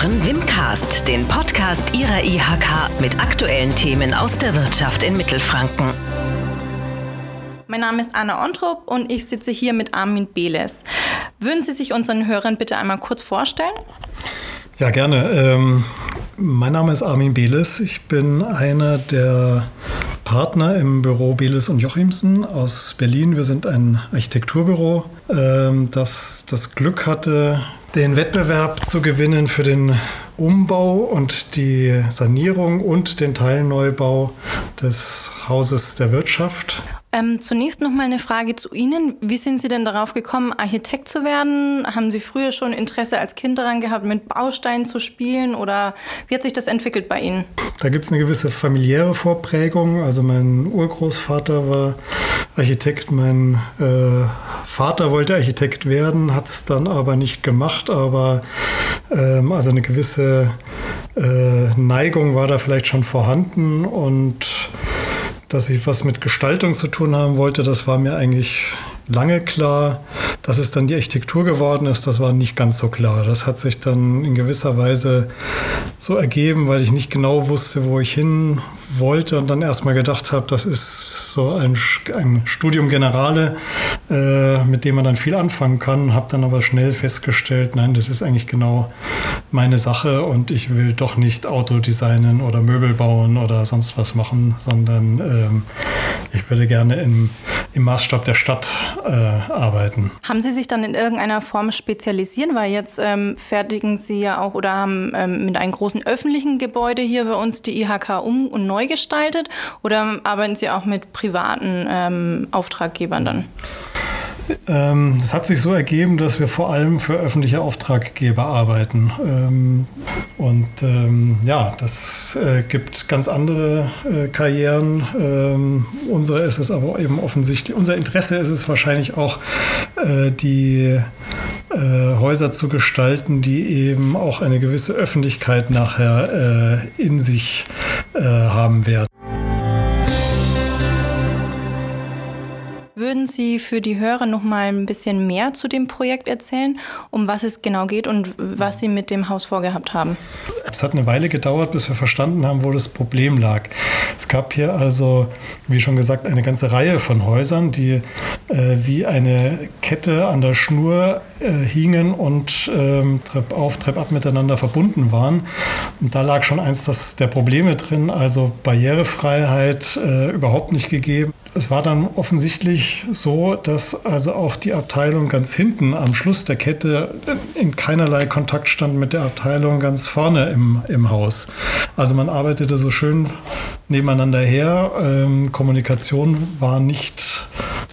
hören Wimcast, den Podcast Ihrer IHK mit aktuellen Themen aus der Wirtschaft in Mittelfranken. Mein Name ist Anna Ontrup und ich sitze hier mit Armin Beles. Würden Sie sich unseren Hörern bitte einmal kurz vorstellen? Ja, gerne. Ähm, mein Name ist Armin Beles. Ich bin einer der Partner im Büro Beles und Jochimsen aus Berlin. Wir sind ein Architekturbüro, ähm, das das Glück hatte, den Wettbewerb zu gewinnen für den Umbau und die Sanierung und den Teilneubau des Hauses der Wirtschaft. Ähm, zunächst noch mal eine Frage zu Ihnen. Wie sind Sie denn darauf gekommen, Architekt zu werden? Haben Sie früher schon Interesse als Kind daran gehabt, mit Bausteinen zu spielen? Oder wie hat sich das entwickelt bei Ihnen? Da gibt es eine gewisse familiäre Vorprägung. Also mein Urgroßvater war Architekt, mein äh, Vater wollte Architekt werden, hat es dann aber nicht gemacht. Aber ähm, also eine gewisse äh, Neigung war da vielleicht schon vorhanden und dass ich was mit Gestaltung zu tun haben wollte, das war mir eigentlich lange klar. Dass es dann die Architektur geworden ist, das war nicht ganz so klar. Das hat sich dann in gewisser Weise so ergeben, weil ich nicht genau wusste, wo ich hin wollte und dann erstmal gedacht habe, das ist so ein, ein Studium Generale, äh, mit dem man dann viel anfangen kann. Habe dann aber schnell festgestellt, nein, das ist eigentlich genau meine Sache und ich will doch nicht Auto designen oder Möbel bauen oder sonst was machen, sondern ähm, ich würde gerne im, im Maßstab der Stadt äh, arbeiten. Haben Sie sich dann in irgendeiner Form spezialisieren? Weil jetzt ähm, fertigen Sie ja auch oder haben ähm, mit einem großen öffentlichen Gebäude hier bei uns die IHK um und neu gestaltet oder arbeiten Sie auch mit privaten ähm, Auftraggebern dann? Ähm, es hat sich so ergeben, dass wir vor allem für öffentliche Auftraggeber arbeiten. Ähm, und ähm, ja, das äh, gibt ganz andere äh, Karrieren. Unsere ist es aber eben offensichtlich, unser Interesse ist es wahrscheinlich auch, äh, die Häuser zu gestalten, die eben auch eine gewisse Öffentlichkeit nachher in sich äh, haben werden. Würden Sie für die Hörer noch mal ein bisschen mehr zu dem Projekt erzählen, um was es genau geht und was Sie mit dem Haus vorgehabt haben? Es hat eine Weile gedauert, bis wir verstanden haben, wo das Problem lag. Es gab hier also, wie schon gesagt, eine ganze Reihe von Häusern, die äh, wie eine Kette an der Schnur äh, hingen und ähm, Trepp auf, Trepp ab miteinander verbunden waren. Und da lag schon eins das, der Probleme drin, also Barrierefreiheit äh, überhaupt nicht gegeben. Es war dann offensichtlich so, dass also auch die Abteilung ganz hinten am Schluss der Kette in keinerlei Kontakt stand mit der Abteilung ganz vorne im, im Haus. Also man arbeitete so schön nebeneinander her. Ähm, Kommunikation war nicht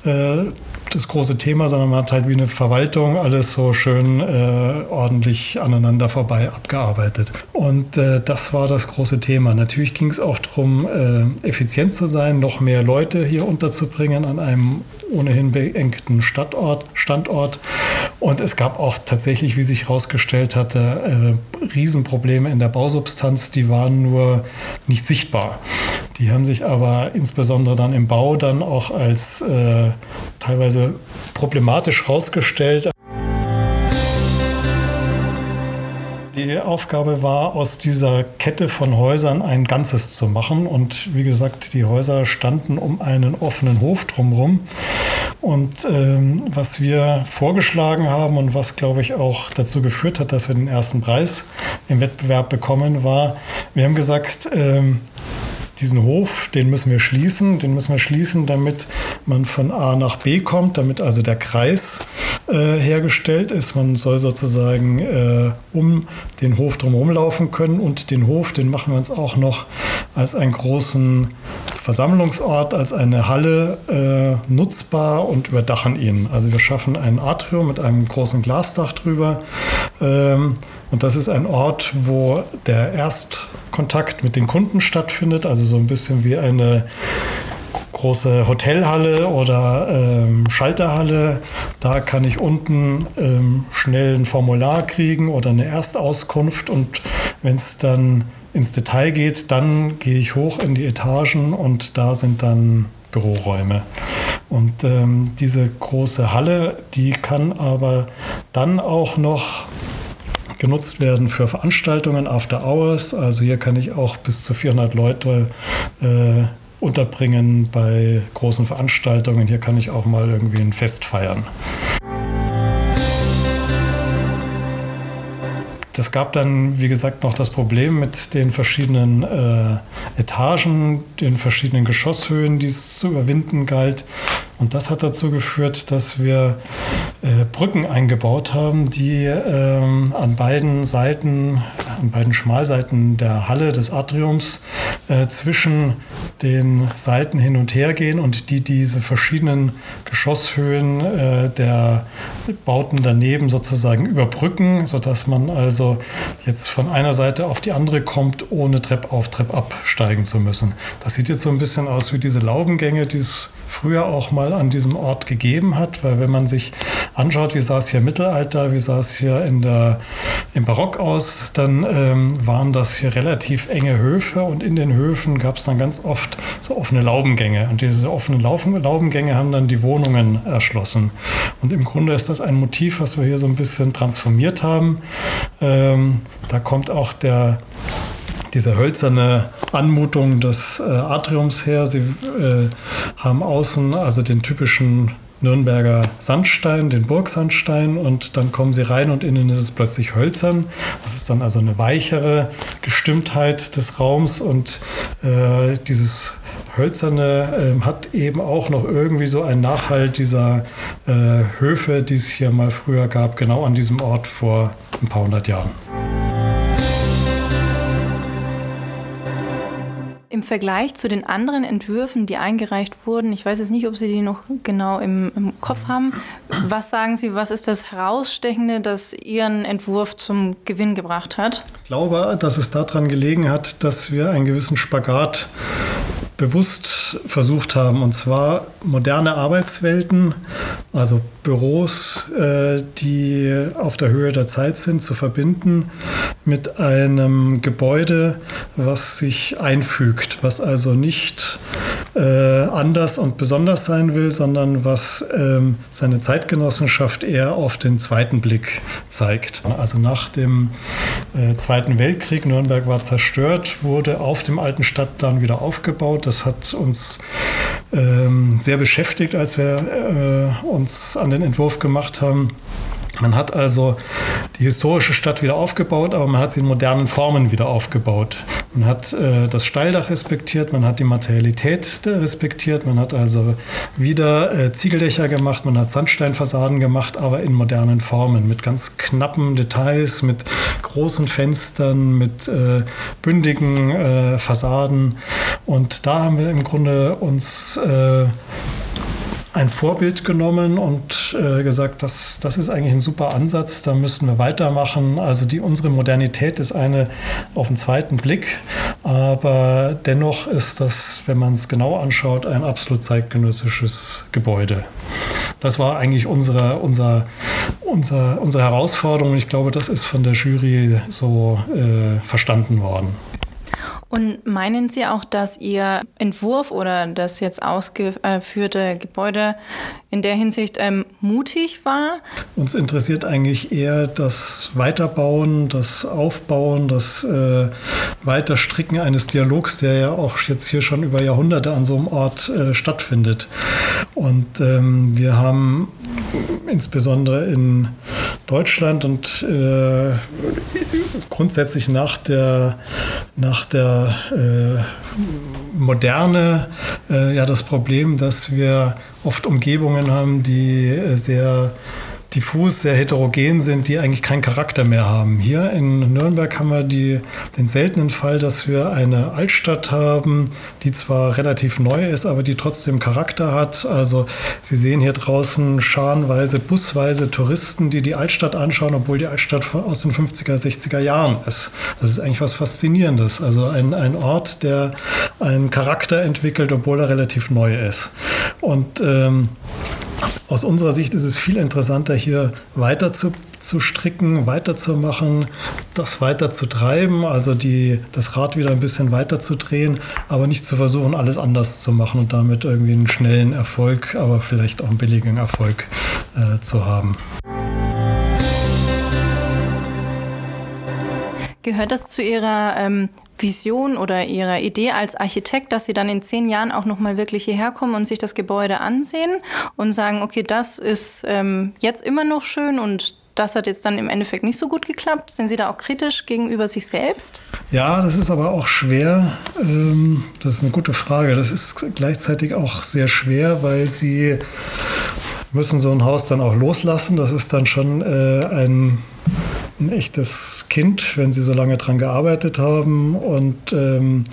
äh, das große Thema, sondern man hat halt wie eine Verwaltung alles so schön äh, ordentlich aneinander vorbei abgearbeitet. Und äh, das war das große Thema. Natürlich ging es auch darum, äh, effizient zu sein, noch mehr Leute hier unterzubringen an einem ohnehin beengten Stadtort, Standort. Und es gab auch tatsächlich, wie sich herausgestellt hatte, äh, Riesenprobleme in der Bausubstanz, die waren nur nicht sichtbar. Die haben sich aber insbesondere dann im Bau dann auch als äh, teilweise problematisch herausgestellt. Die Aufgabe war, aus dieser Kette von Häusern ein Ganzes zu machen. Und wie gesagt, die Häuser standen um einen offenen Hof drumherum. Und ähm, was wir vorgeschlagen haben und was, glaube ich, auch dazu geführt hat, dass wir den ersten Preis im Wettbewerb bekommen, war, wir haben gesagt, ähm, diesen Hof, den müssen wir schließen. Den müssen wir schließen, damit man von A nach B kommt, damit also der Kreis äh, hergestellt ist. Man soll sozusagen äh, um den Hof drumherum laufen können und den Hof, den machen wir uns auch noch als einen großen Versammlungsort, als eine Halle äh, nutzbar und überdachen ihn. Also wir schaffen ein Atrium mit einem großen Glasdach drüber. Ähm, und das ist ein Ort, wo der Erstkontakt mit den Kunden stattfindet, also so ein bisschen wie eine große Hotelhalle oder ähm, Schalterhalle. Da kann ich unten ähm, schnell ein Formular kriegen oder eine Erstauskunft und wenn es dann ins Detail geht, dann gehe ich hoch in die Etagen und da sind dann Büroräume. Und ähm, diese große Halle, die kann aber dann auch noch genutzt werden für Veranstaltungen, After Hours. Also hier kann ich auch bis zu 400 Leute äh, unterbringen bei großen Veranstaltungen. Hier kann ich auch mal irgendwie ein Fest feiern. Das gab dann, wie gesagt, noch das Problem mit den verschiedenen äh, Etagen, den verschiedenen Geschosshöhen, die es zu überwinden galt. Und das hat dazu geführt, dass wir äh, Brücken eingebaut haben, die ähm, an beiden Seiten, an beiden Schmalseiten der Halle des Atriums äh, zwischen den Seiten hin und her gehen und die diese verschiedenen Geschosshöhen äh, der Bauten daneben sozusagen überbrücken, sodass man also jetzt von einer Seite auf die andere kommt, ohne Trepp auf, Trepp absteigen zu müssen. Das sieht jetzt so ein bisschen aus wie diese Laubengänge, die es früher auch mal an diesem Ort gegeben hat, weil wenn man sich anschaut, wie sah es hier im Mittelalter, wie sah es hier in der, im Barock aus, dann ähm, waren das hier relativ enge Höfe und in den Höfen gab es dann ganz oft so offene Laubengänge und diese offenen Laubengänge haben dann die Wohnungen erschlossen. Und im Grunde ist das ein Motiv, was wir hier so ein bisschen transformiert haben. Ähm, da kommt auch der diese hölzerne Anmutung des äh, Atriums her. Sie äh, haben außen also den typischen Nürnberger Sandstein, den Burgsandstein und dann kommen sie rein und innen ist es plötzlich hölzern. Das ist dann also eine weichere Gestimmtheit des Raums und äh, dieses Hölzerne äh, hat eben auch noch irgendwie so einen Nachhalt dieser äh, Höfe, die es hier mal früher gab, genau an diesem Ort vor ein paar hundert Jahren. Im Vergleich zu den anderen Entwürfen, die eingereicht wurden, ich weiß jetzt nicht, ob Sie die noch genau im, im, Kopf haben, was sagen Sie, was ist das Herausstechende, das Ihren Entwurf zum Gewinn gebracht hat? Ich glaube, dass es daran gelegen hat, dass wir einen gewissen Spagat bewusst versucht haben, und zwar moderne Arbeitswelten, also Büros, äh, die auf der Höhe der Zeit sind, zu verbinden mit einem Gebäude, was sich einfügt, was also nicht äh, anders und besonders sein will, sondern was ähm, seine Zeitgenossenschaft eher auf den zweiten Blick zeigt. Also nach dem äh, Zweiten Weltkrieg, Nürnberg war zerstört, wurde auf dem alten Stadtplan wieder aufgebaut. Das hat uns ähm, sehr beschäftigt, als wir äh, uns an den Entwurf gemacht haben. Man hat also die historische Stadt wieder aufgebaut, aber man hat sie in modernen Formen wieder aufgebaut. Man hat äh, das Steildach respektiert, man hat die Materialität respektiert, man hat also wieder äh, Ziegeldächer gemacht, man hat Sandsteinfassaden gemacht, aber in modernen Formen, mit ganz knappen Details, mit großen Fenstern, mit äh, bündigen äh, Fassaden. Und da haben wir im Grunde uns äh, ein Vorbild genommen und äh, gesagt, das, das ist eigentlich ein super Ansatz, da müssen wir weitermachen. Also die, unsere Modernität ist eine auf den zweiten Blick, aber dennoch ist das, wenn man es genau anschaut, ein absolut zeitgenössisches Gebäude. Das war eigentlich unsere, unser, unser, unsere Herausforderung. Ich glaube, das ist von der Jury so äh, verstanden worden. Und meinen Sie auch, dass Ihr Entwurf oder das jetzt ausgeführte Gebäude in der Hinsicht ähm, mutig war? Uns interessiert eigentlich eher das Weiterbauen, das Aufbauen, das äh, Weiterstricken eines Dialogs, der ja auch jetzt hier schon über Jahrhunderte an so einem Ort äh, stattfindet. Und ähm, wir haben insbesondere in Deutschland und äh, grundsätzlich nach der, nach der äh, Moderne äh, ja das Problem, dass wir oft Umgebungen haben, die äh, sehr diffus, sehr heterogen sind, die eigentlich keinen Charakter mehr haben. Hier in Nürnberg haben wir die, den seltenen Fall, dass wir eine Altstadt haben, die zwar relativ neu ist, aber die trotzdem Charakter hat. Also Sie sehen hier draußen scharenweise, busweise Touristen, die die Altstadt anschauen, obwohl die Altstadt aus den 50er, 60er Jahren ist. Das ist eigentlich was Faszinierendes. Also ein, ein Ort, der einen Charakter entwickelt, obwohl er relativ neu ist. Und ähm, aus unserer Sicht ist es viel interessanter, hier weiter zu, zu stricken, weiterzumachen, das weiter zu treiben, also die, das Rad wieder ein bisschen weiter zu drehen, aber nicht zu versuchen, alles anders zu machen und damit irgendwie einen schnellen Erfolg, aber vielleicht auch einen billigen Erfolg äh, zu haben. Gehört das zu Ihrer ähm, Vision oder Ihrer Idee als Architekt, dass Sie dann in zehn Jahren auch nochmal wirklich hierher kommen und sich das Gebäude ansehen und sagen, okay, das ist ähm, jetzt immer noch schön und das hat jetzt dann im Endeffekt nicht so gut geklappt. Sind Sie da auch kritisch gegenüber sich selbst? Ja, das ist aber auch schwer. Ähm, das ist eine gute Frage. Das ist gleichzeitig auch sehr schwer, weil Sie müssen so ein Haus dann auch loslassen. Das ist dann schon äh, ein, ein echtes Kind, wenn Sie so lange dran gearbeitet haben. Und ähm,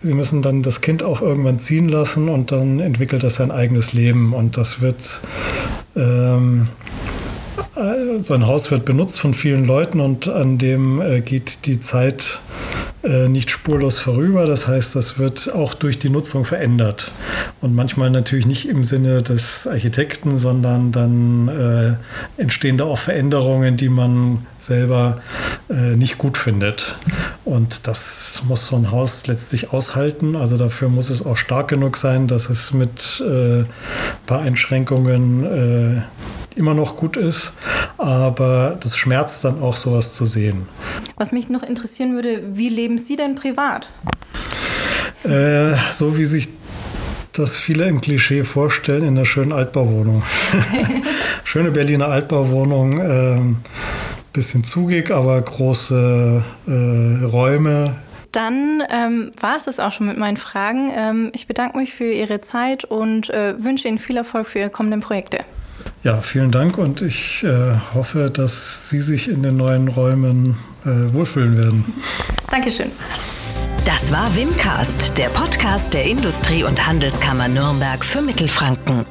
Sie müssen dann das Kind auch irgendwann ziehen lassen und dann entwickelt das sein eigenes Leben. Und das wird ähm, so ein Haus wird benutzt von vielen Leuten und an dem äh, geht die Zeit äh, nicht spurlos vorüber. Das heißt, das wird auch durch die Nutzung verändert. Und manchmal natürlich nicht im Sinne des Architekten, sondern dann äh, entstehen da auch Veränderungen, die man selber äh, nicht gut findet. Und das muss so ein Haus letztlich aushalten. Also dafür muss es auch stark genug sein, dass es mit äh, ein paar Einschränkungen äh, immer noch gut ist. Aber das schmerzt dann auch, sowas zu sehen. Was mich noch interessieren würde, wie leben Sie denn privat? Äh, so wie sich das viele im Klischee vorstellen, in einer schönen Altbauwohnung. Schöne Berliner Altbauwohnung, äh, bisschen zugig, aber große äh, Räume, dann ähm, war es das auch schon mit meinen Fragen. Ähm, ich bedanke mich für Ihre Zeit und äh, wünsche Ihnen viel Erfolg für Ihre kommenden Projekte. Ja, vielen Dank und ich äh, hoffe, dass Sie sich in den neuen Räumen äh, wohlfühlen werden. Dankeschön. Das war Wimcast, der Podcast der Industrie- und Handelskammer Nürnberg für Mittelfranken.